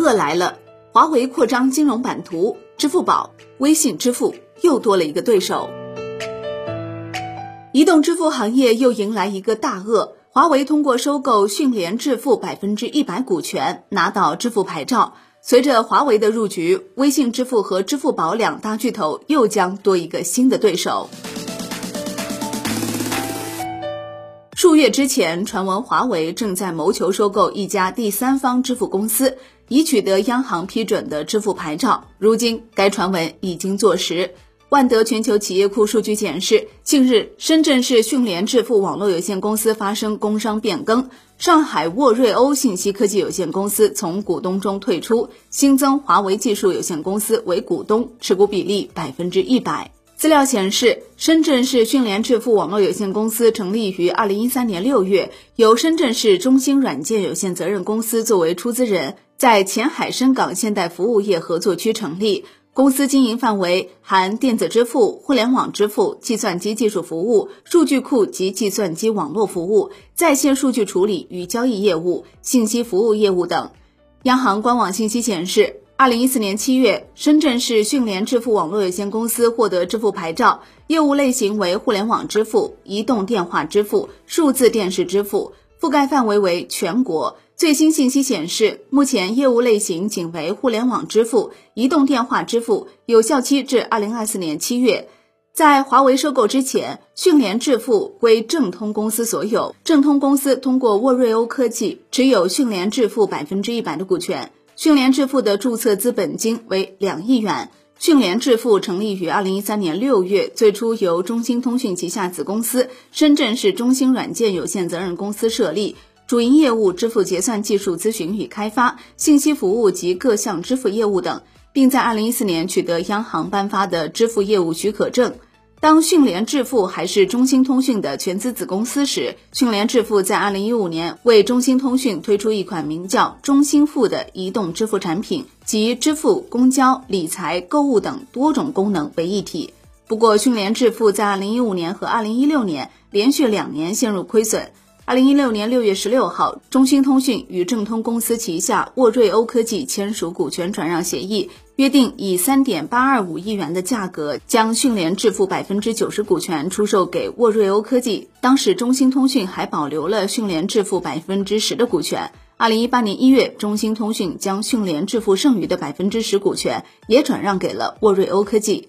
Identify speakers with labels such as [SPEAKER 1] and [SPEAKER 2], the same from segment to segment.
[SPEAKER 1] 恶来了，华为扩张金融版图，支付宝、微信支付又多了一个对手。移动支付行业又迎来一个大鳄，华为通过收购迅联支付百分之一百股权，拿到支付牌照。随着华为的入局，微信支付和支付宝两大巨头又将多一个新的对手。数月之前，传闻华为正在谋求收购一家第三方支付公司，已取得央行批准的支付牌照。如今，该传闻已经坐实。万德全球企业库数据显示，近日深圳市迅联智付网络有限公司发生工商变更，上海沃瑞欧信息科技有限公司从股东中退出，新增华为技术有限公司为股东，持股比例百分之一百。资料显示，深圳市迅联智付网络有限公司成立于二零一三年六月，由深圳市中兴软件有限责任公司作为出资人，在前海深港现代服务业合作区成立。公司经营范围含电子支付、互联网支付、计算机技术服务、数据库及计算机网络服务、在线数据处理与交易业务、信息服务业务等。央行官网信息显示，二零一四年七月，深圳市迅联支付网络有限公司获得支付牌照，业务类型为互联网支付、移动电话支付、数字电视支付，覆盖范围为全国。最新信息显示，目前业务类型仅为互联网支付、移动电话支付，有效期至二零二四年七月。在华为收购之前，迅联支付归正通公司所有，正通公司通过沃瑞欧科技持有迅联支付百分之一百的股权。迅联支付的注册资本金为两亿元。迅联支付成立于二零一三年六月，最初由中兴通讯旗下子公司深圳市中兴软件有限责任公司设立。主营业务支付结算技术咨询与开发、信息服务及各项支付业务等，并在二零一四年取得央行颁发的支付业务许可证。当讯联支付还是中兴通讯的全资子公司时，讯联支付在二零一五年为中兴通讯推出一款名叫“中兴付”的移动支付产品，集支付、公交、理财、购物等多种功能为一体。不过，讯联支付在二零一五年和二零一六年连续两年陷入亏损。二零一六年六月十六号，中兴通讯与正通公司旗下沃瑞欧科技签署股权转让协议，约定以三点八二五亿元的价格将迅联支付百分之九十股权出售给沃瑞欧科技。当时，中兴通讯还保留了迅联支付百分之十的股权。二零一八年一月，中兴通讯将迅联支付剩余的百分之十股权也转让给了沃瑞欧科技。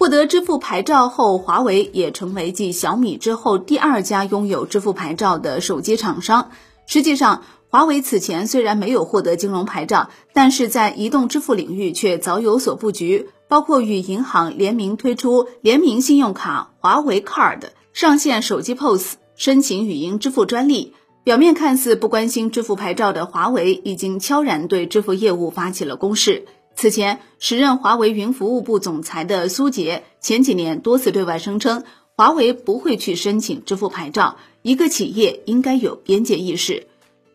[SPEAKER 1] 获得支付牌照后，华为也成为继小米之后第二家拥有支付牌照的手机厂商。实际上，华为此前虽然没有获得金融牌照，但是在移动支付领域却早有所布局，包括与银行联名推出联名信用卡华为 Card，上线手机 POS，申请语音支付专利。表面看似不关心支付牌照的华为，已经悄然对支付业务发起了攻势。此前，时任华为云服务部总裁的苏杰前几年多次对外声称，华为不会去申请支付牌照。一个企业应该有边界意识。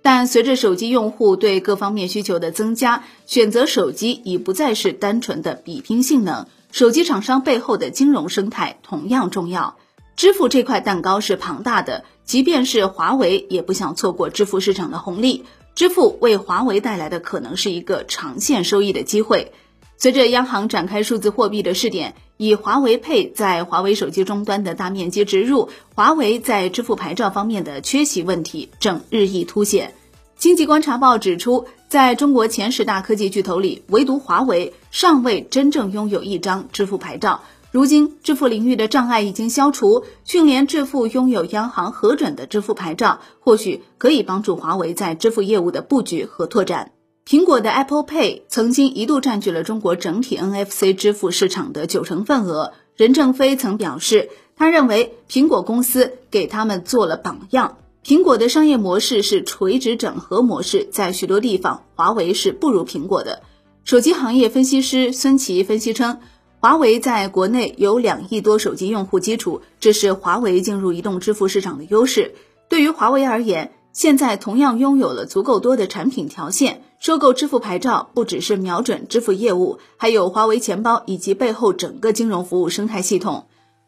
[SPEAKER 1] 但随着手机用户对各方面需求的增加，选择手机已不再是单纯的比拼性能，手机厂商背后的金融生态同样重要。支付这块蛋糕是庞大的，即便是华为也不想错过支付市场的红利。支付为华为带来的可能是一个长线收益的机会。随着央行展开数字货币的试点，以华为配在华为手机终端的大面积植入，华为在支付牌照方面的缺席问题正日益凸显。经济观察报指出，在中国前十大科技巨头里，唯独华为尚未真正拥有一张支付牌照。如今，支付领域的障碍已经消除，迅联支付拥有央行核准的支付牌照，或许可以帮助华为在支付业务的布局和拓展。苹果的 Apple Pay 曾经一度占据了中国整体 NFC 支付市场的九成份额。任正非曾表示，他认为苹果公司给他们做了榜样。苹果的商业模式是垂直整合模式，在许多地方，华为是不如苹果的。手机行业分析师孙琦分析称。华为在国内有两亿多手机用户基础，这是华为进入移动支付市场的优势。对于华为而言，现在同样拥有了足够多的产品条线，收购支付牌照不只是瞄准支付业务，还有华为钱包以及背后整个金融服务生态系统。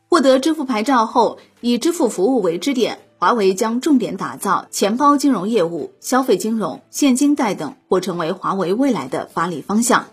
[SPEAKER 1] 获得支付牌照后，以支付服务为支点，华为将重点打造钱包金融业务、消费金融、现金贷等，或成为华为未来的发力方向。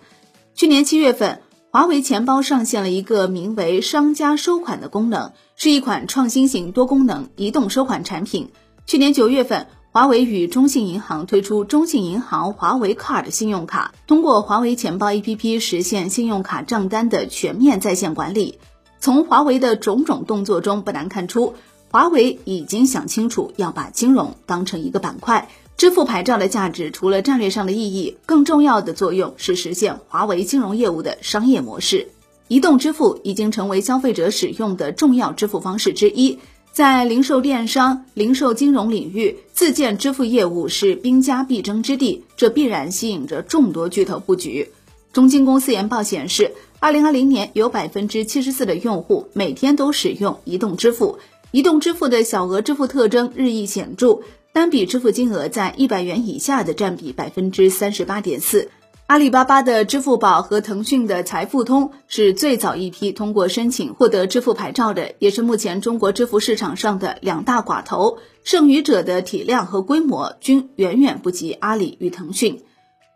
[SPEAKER 1] 去年七月份，华为钱包上线了一个名为“商家收款”的功能，是一款创新型多功能移动收款产品。去年九月份，华为与中信银行推出中信银行华为 Card 信用卡，通过华为钱包 APP 实现信用卡账单的全面在线管理。从华为的种种动作中，不难看出。华为已经想清楚要把金融当成一个板块，支付牌照的价值除了战略上的意义，更重要的作用是实现华为金融业务的商业模式。移动支付已经成为消费者使用的重要支付方式之一，在零售电商、零售金融领域，自建支付业务是兵家必争之地，这必然吸引着众多巨头布局。中金公司研报显示，二零二零年有百分之七十四的用户每天都使用移动支付。移动支付的小额支付特征日益显著，单笔支付金额在一百元以下的占比百分之三十八点四。阿里巴巴的支付宝和腾讯的财付通是最早一批通过申请获得支付牌照的，也是目前中国支付市场上的两大寡头。剩余者的体量和规模均远远不及阿里与腾讯。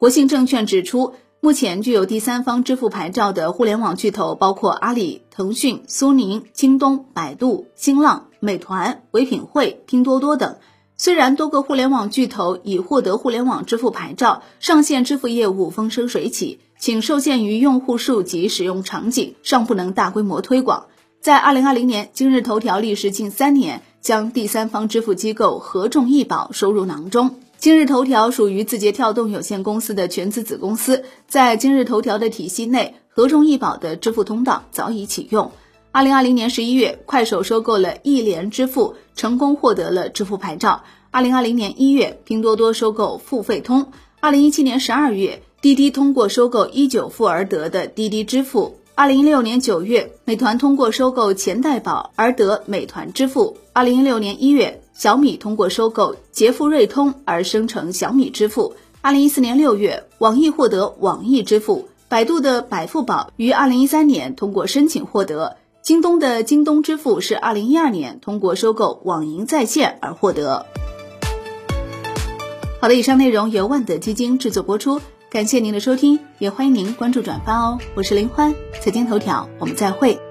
[SPEAKER 1] 国信证券指出。目前具有第三方支付牌照的互联网巨头包括阿里、腾讯、苏宁、京东、百度、新浪、美团、唯品会、拼多多等。虽然多个互联网巨头已获得互联网支付牌照，上线支付业务风生水起，仅受限于用户数及使用场景，尚不能大规模推广。在二零二零年，今日头条历时近三年，将第三方支付机构合众易宝收入囊中。今日头条属于字节跳动有限公司的全资子公司，在今日头条的体系内，合众易宝的支付通道早已启用。二零二零年十一月，快手收购了一联支付，成功获得了支付牌照。二零二零年一月，拼多多收购付费通。二零一七年十二月，滴滴通过收购一九付而得的滴滴支付。二零一六年九月，美团通过收购钱袋宝而得美团支付。二零一六年一月。小米通过收购捷付瑞通而生成小米支付。二零一四年六月，网易获得网易支付。百度的百付宝于二零一三年通过申请获得。京东的京东支付是二零一二年通过收购网银在线而获得。好的，以上内容由万德基金制作播出，感谢您的收听，也欢迎您关注转发哦。我是林欢，财经头条，我们再会。